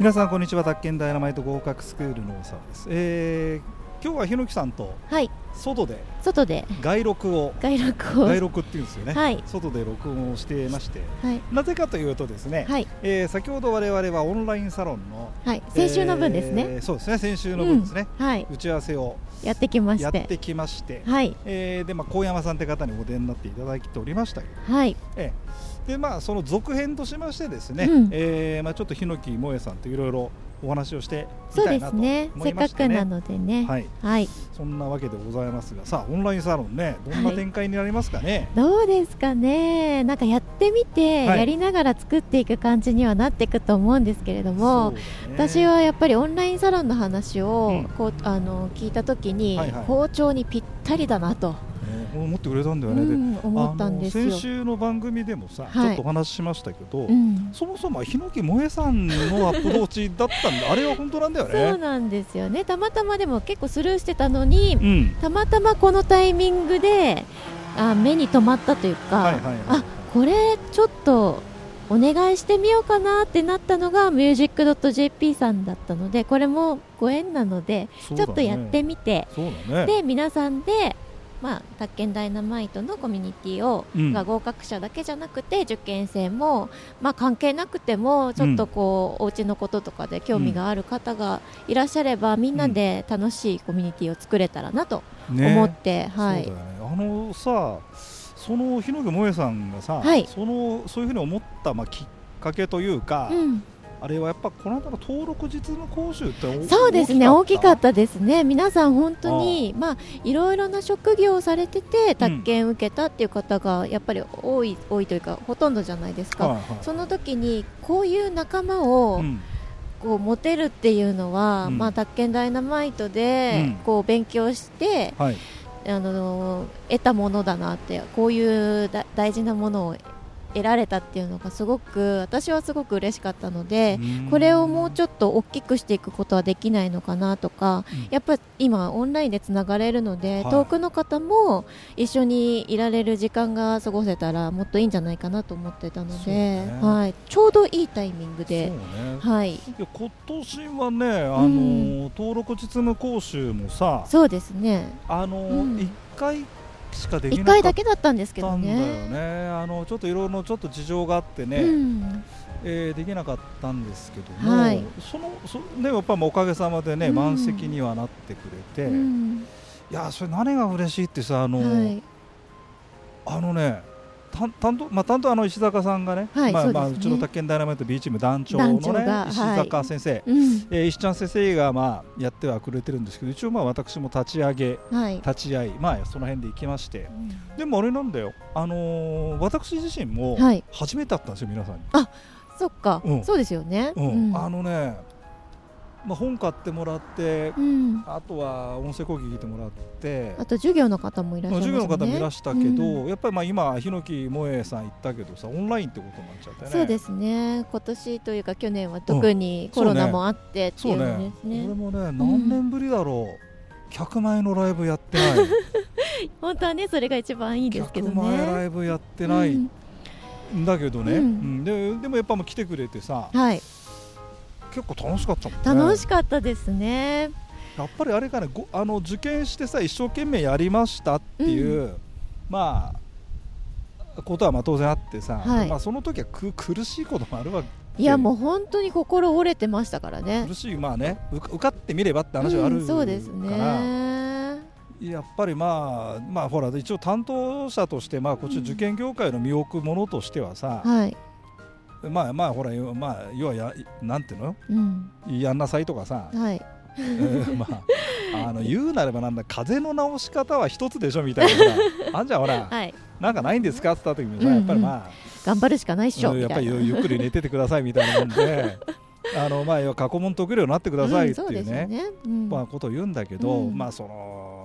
皆さんこんにちは。宅建ダイナマイト合格スクールの大沢です、えー今日はひのきさんとはい。外で外で。外録を外録を。外録っていうんですよね、はい。外で録音をしていまして。はい。なぜかというとですね、はい。えー先ほど我々はオンラインサロンのはい。先週の分ですね、えーそうですね。先週の分ですね、うん。はい。打ち合わせをやってきましやっててきまして、はい。えーでまあ高山さんって方にお出になっていただいておりましたけど。はい。ええでまあその続編としましてですね、うん。えーまあちょっと檜萌さんといろいろお話をしてみそうでたいなと思すね。せっいましてねかくなのでね。はい。はい。そんなわけでございますがさあオンラインサロンねどんな展開になりますかね、どうですかね。なんかやってみて、はい。やりながら作っていく感じにはなっていくと思うんですけれども、ね。私はやっぱりオンラインサロンの話を、うん。こうあの聞いた時に、はいはい。包丁にぴったりだなと、ね思ってくれたんだようね、でん、思ったんですよ。あの先週の番組でもさ、はい。ちょっとお話ししましたけど、うん。そもそも檜萌さんのアプローチだったんだ。あれは本当なんだよそうねなんですよね。たまたまでも結構スルーしてたのに、うん。たまたまこのタイミングであ目に留まったというか、あこれちょっとお願いしてみようかなってなったのが music.jp さんだったのでこれもご縁なので、ねちょっとやってみてねで皆さんで、まあ、宅建ダイナマイトのコミュニティを、うん。が合格者だけじゃなくて受験生も、まあ、関係なくてもちょっとこう、お家のこととかで興味がある方がいらっしゃれば、みんなで楽しいコミュニティを作れたらなとね。思って、はい。そうだよね。あのさその日野萌さんがさ、はい。そのそういうふうに思った、まあ、きっかけというか、うん、あれはやっぱこの間の登録実務講習っておそうですね大きかたったですね。皆さん本当にまあいろいろな職業をされてて宅建受けたっていう方がやっぱり多い多いというかほとんどじゃないですか、はいはい。その時にこういう仲間を、うん。こう持てるっていうのは、うん。まあ、宅建ダイナマイトで、うん。こう勉強して、はい。あの得たものだなってこういうだ大事なものを得られたっていうのがすごく私はすごく嬉しかったので、これをもうちょっと大きくしていくことはできないのかなとか、うん。やっぱ今オンラインでつながれるので、はい。遠くの方も一緒にいられる時間が過ごせたらもっといいんじゃないかなと思ってたので、ね。はい、ちょうどいいタイミングで。ね、はい、いや今年はね、あのうん登録実務講習もさ、そうですね。あのうん。一、回しかでき1なか回だけだったんですけどね。ね。あのちょっといろいろちょっと事情があってね、うん。えーできなかったんですけども、はい。そのそねやっぱまあおかげさまでね、うん。満席にはなってくれて、いうん。やそれ何が嬉しいってさあの、はい。あのね。担担当まあ、担当あの石坂さんがね、はいまあまあうちの宅建ダイナマイト B チーム団長の団ね石坂先生、うん。えー石ちゃん先生がまあやってはくれてるんですけど一応まあ私も立ち上げはい。立ち会いまあその辺で行きまして。でもあれなんだよ。あのー私自身もはい。初めて会ったんですよ皆さんに、そっか、うん。そうですよね。うん。あのね、まあ、本買ってもらってうん。あとは音声講義聞いてもらって。あと授業の方もいらっしゃいます授ね。業の方もいらしたけど、うん。やっぱりまあ今檜萌さん言ったけどさオンラインってことになっちゃってね。そうですね。今年というか去年は特にコロナもあってってそいううのねですね。俺もね何年ぶりだろう、100万円のライブやってない。本当はねそれが一番いいですけど100万円ラね。イブやってない。うんん。だけどね、うん。うん。ででもやっぱもう来てくれてさはい、結構楽しかったもんね楽しかったですね。やっぱりあれかねごあの受験してさ一生懸命やりましたっていう、まあことはまあ当然あってさ、はいまあ、その時はく苦しいこともあるわけいやもう本当に心折れてましたからね苦。しいまあね受か受かってみればって話はあるうんそうですから、ね。やっぱりまあまあほら一応担当者としてまあこっちうん受験業界の身を置くものとしてはさ、はい。まあまあほらまあ要はやなんていうの？うん。やんなさいとかさ、はい。えーまああの言うなればなんだ風の直し方は一つでしょみたいなさあんじゃんほら、はい。なんかないんですかって言った時にさ、うんうんやっぱりま頑張るしかないっしあ、ょうんやっぱり。ゆゆっくり寝ててくださいみたいなもんで あのまあ要は過去問解けるようになってくださいっていうね,、ですよね。うんまあ、ことを言うんだけど、うんまあその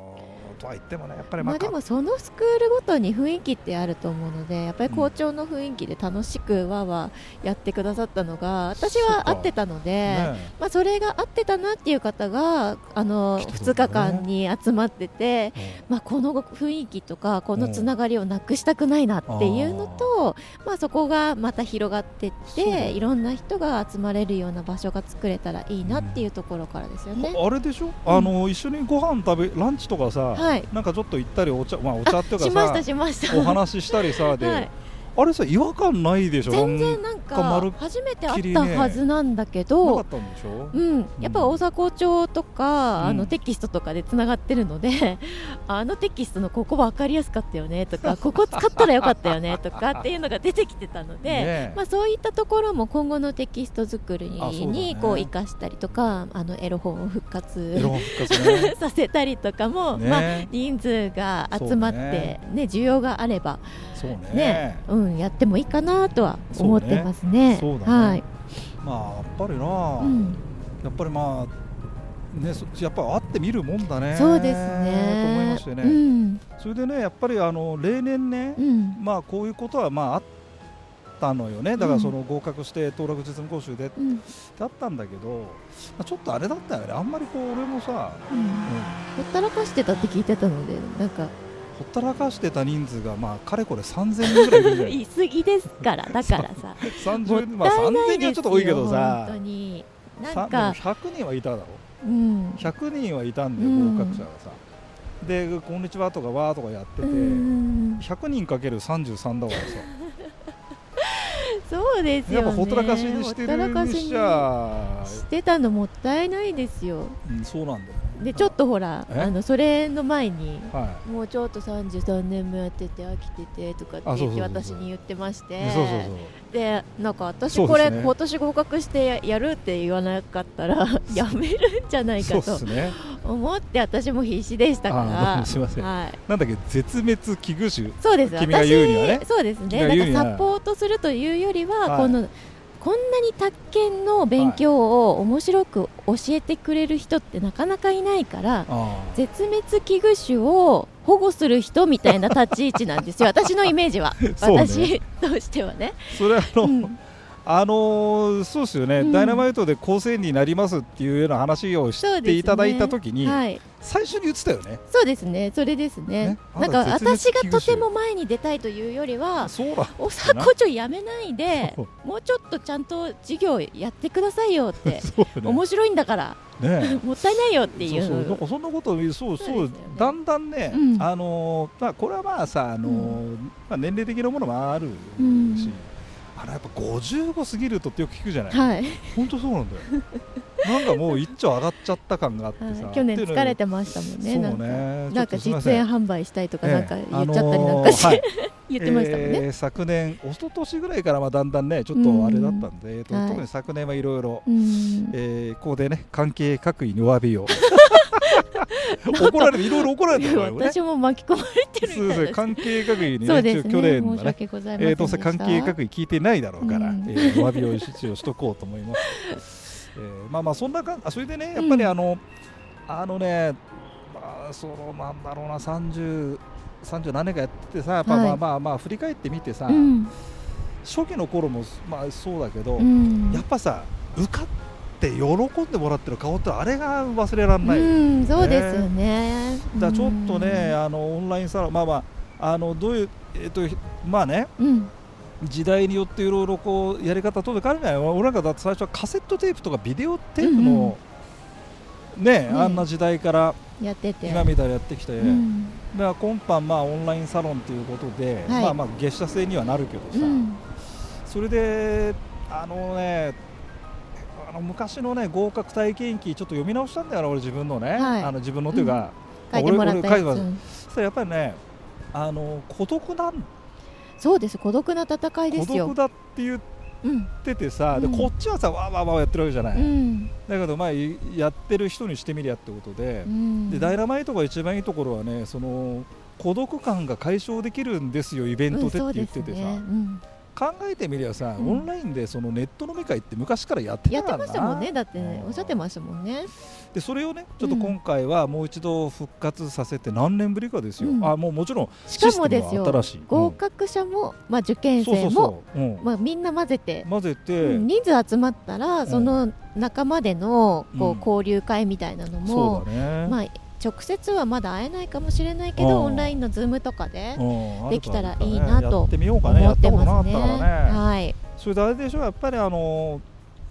とは言ってもねやっぱりまあでもそのスクールごとに雰囲気ってあると思うのでやっぱり校長の雰囲気で楽しくわーわーやってくださったのが私は合ってたので、ねまあ、それが合ってたなっていう方があの来てくれ2たね日間に集まってて、まあ、この雰囲気とかこのつながりをなくしたくないなっていうのと、まあ、そこがまた広がっていっていろんな人が集まれるような場所が作れたらいいなっていうところからですよね。あれでしょ、あの一緒にご飯食べランチとかさ、はい。なんかちょっと行ったりお茶まあお茶っていうかさしました。お話ししたりさで、はいあれさ違和感ないでしょ？全然なんか初めて会ったはずなんだけど、うん、やっぱ大阪町とか、うん。あのテキストとかでつながってるので あのテキストのここ分かりやすかったよねとか ここ使ったらよかったよねとかっていうのが出てきてたので、ねまあ、そういったところも今後のテキスト作りにこう生かしたりとかあのエロ本を復エ活 させたりとかも、ね。まあ、人数が集まって、ね。ね需要があれば、ね。ね。うん、やってもいいかなとは思ってますね。そうね。そうだね。はい。まあやっぱりな、うん。やっぱりまあねそやっぱり会ってみるもんだね。そうですね。と思いましてね、うん、それでねやっぱりあの例年ね、うん、まあこういうことはまああったのよね。だからその合格して当落実務講習でってうん、あったんだけど、まあちょっとあれだったよね。あんまりこう俺もさ、うん、うん。ほったらかしてたって聞いてたので、なんかほったらかしてた人数がまあかれこれ3000人ぐらいいるじゃない言 い過ぎですから、だからさ。も30っまあたいな3000人。はちょっと多いけどさ本当に。なさんか、100人はいただろうん、100人はいたんだよ、うん合格者がさで「こんにちは」とか「わー」とかやってて、うん、100人かける33だからさ そうですよね。やっぱほったらかしにしてるににししてたのもったいないですよ。うん、そうなんだで、ちょっとほら、え？あのそれの前に。はい。もうちょっと33年もやってて飽きててとかって私に言ってまして。でなんか私これ今年合格してややるって言わなかったらやめるんじゃないかと思って私も必死でしたかあらーすいません。はい、なんだっけ絶滅危惧種。そうです。君が言うにはね。私そうですね。なんかサポートするというよりは、はい。このこんなに宅建の勉強を面白く教えてくれる人ってなかなかいないから、あ絶滅危惧種を保護する人みたいな立ち位置なんですよ、私のイメージは、ね。私としてはね。ーそれあの、うんあのーそうですよね、うん。ダイナマイトで構成になりますっていうような話をしていただいたときに、はい、最初に言ってたよね。そうですね、それですね。ね。なんか私がとても前に出たいというよりは、そうだ。おさこちょやめないでもうちょっとちゃんと授業やってくださいよって、ね。面白いんだから、ね。もったいないよっていそうそう。なんう。かそんなことをそうそうね。だんだんね、うん。あのーまあ、これはまあさ、あのーうん。まあ、年齢的なものもあるし、うんあのやっぱ55過ぎるとってよく聞くじゃない、はい、本当そうなんだよ。なんかもう一丁上がっちゃった感があってさ、はい。去年疲れてましたもんね、そう。ね。なんか実演販売したいとかええなんか言っちゃったりなんかして、あのーはい。言ってましたもんね。えー昨年、一昨年ぐらいからまあだんだんね、ちょっとあれだったんで、えーとはい。特に昨年はいろいろ、ここでね、関係各位にお詫びを、怒られて、いろいろ怒られてるね。私も巻き込まれてるそうです。関係各位にね、そうですね。去年のね、えー。どうせ関係各位聞いてないだろうから、うんえーお詫びを一応しとこうと思います。えーまあまあそんなかそれでねやっぱりうんあの、あのね、まあ、そのなんだろうな30 30何年かやっててさやっぱはいまあまあまあ振り返ってみてさ、うん、初期の頃もまあそうだけど、うん、やっぱさ受かって喜んでもらってる顔ってあれが忘れられない、うん、そうですよね。だちょっとね、あのオンラインサロンまあまああのどういうえっ、とまあね。うん、時代によっていろいろこうやり方とかあるじゃない。俺なんかだって最初はカセットテープとかビデオテープの、ねねあんな時代からやってて。今みたいにやってきて、うん、だから今般まあオンラインサロンということで、はい。まあまあ月謝制にはなるけどさ、うん、それであのねあの昔のね合格体験記ちょっと読み直したんだよな俺自分のね、はい。あの自分のというか、書いてもらったやつ。俺俺書いてます。そやっぱりねあの孤独なん。そうです。孤独な戦いですよ。孤独。だって言っうん、ててさ、でうん。こっちはさわーわーわーやってるわけじゃない、うん、だけどまあいやってる人にしてみりゃってことでう、ん。でダイナマイトが一番いいところはねその孤独感が解消できるんですよイベントでって言っててさ、ね。うん考えてみりゃさ、うん。オンラインでそのネット飲み会って昔からやってやたからな。ってましたもんねだってうん。おっしゃってましたもんね。でそれをねちょっと今回はもう一度復活させて何年ぶりかですよ、うん。あもうもちろんしかもシステムですよ合格者も、まあ、受験生もまあ、みんな混ぜて、混ぜて、うん。人数集まったら、んその仲間でのこう、うん。交流会みたいなのそもう、だね、まあ、直接はまだ会えないかもしれないけうん。どオンラインのズームとかでうんできたらいいなとやってみようかね。思ってますね。はい、それであれでしょやっぱりあの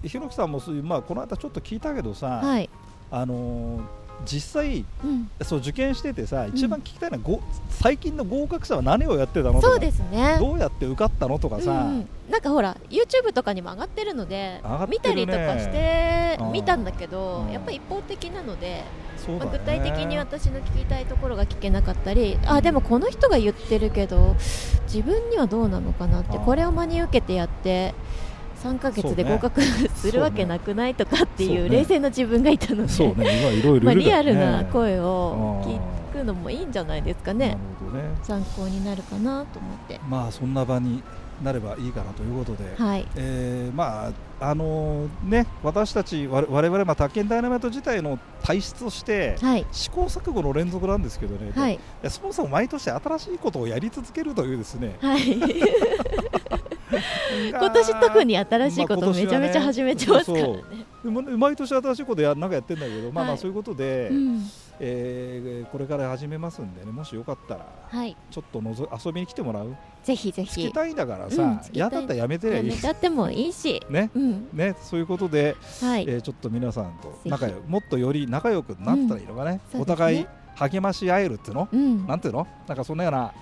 ひろきさんもそういう、まあ、この間ちょっと聞いたけどさ、はい、あの実際うん、そう受験しててさ一番聞きたいのは、ご最近の合格者は何をやってたのとかそうですね。どうやって受かったのとかさ、うんうん。なんかほら YouTube とかにも上がってるのでね。見たりとかしてうん見たんだけどうん。やっぱり一方的なので、まあ、具体的に私の聞きたいところが聞けなかったりあでもこの人が言ってるけど自分にはどうなのかなってこれを真に受けてやって3ヶ月で合格するわけなくないとかっていう冷静な自分がいたので、リアルな声をうん聞くのもいいんじゃないですかなるねほどね。参考になるかなと思って。まあそんな場になればいいかなということで、はい。えーまああのね私たち我我々まあ宅建ダイナマイト自体の体質としてはい。試行錯誤の連続なんですけどね、はい。そもそも毎年新しいことをやり続けるというですね。はい。今年特に新しいことめちゃめちゃ始めてますからね。でもね毎年新しいことやなんかやってんだけど、まあまはい。あそういうことで、うんえーこれから始めますんでねもしよかったらはい、ちょっとのぞ遊びに来てもらう？ぜひぜつきひ。たいんだからうんさつ、きたい。嫌だったらやめてりゃいいやってもいいし、ね。うん、ねそういうことで、はい、えーちょっと皆さんとひ仲良もっとより仲良くなったらいいのかね、うんお互い励まし合えるっていうの、うん。なんていうの？なんかそんなような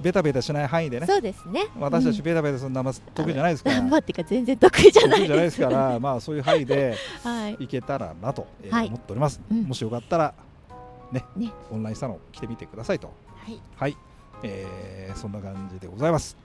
ベタベタしない範囲でね。そうですね。私たちうん。ベタベタするのあんま得意じゃないですから。頑張ってか全然得意じゃない得意じゃないです。から。まあそういう範囲で はい、いけたらなと、思っております、うん。もしよかったらねね。オンラインサロン来てみてくださいと。はい、はい、えーそんな感じでございます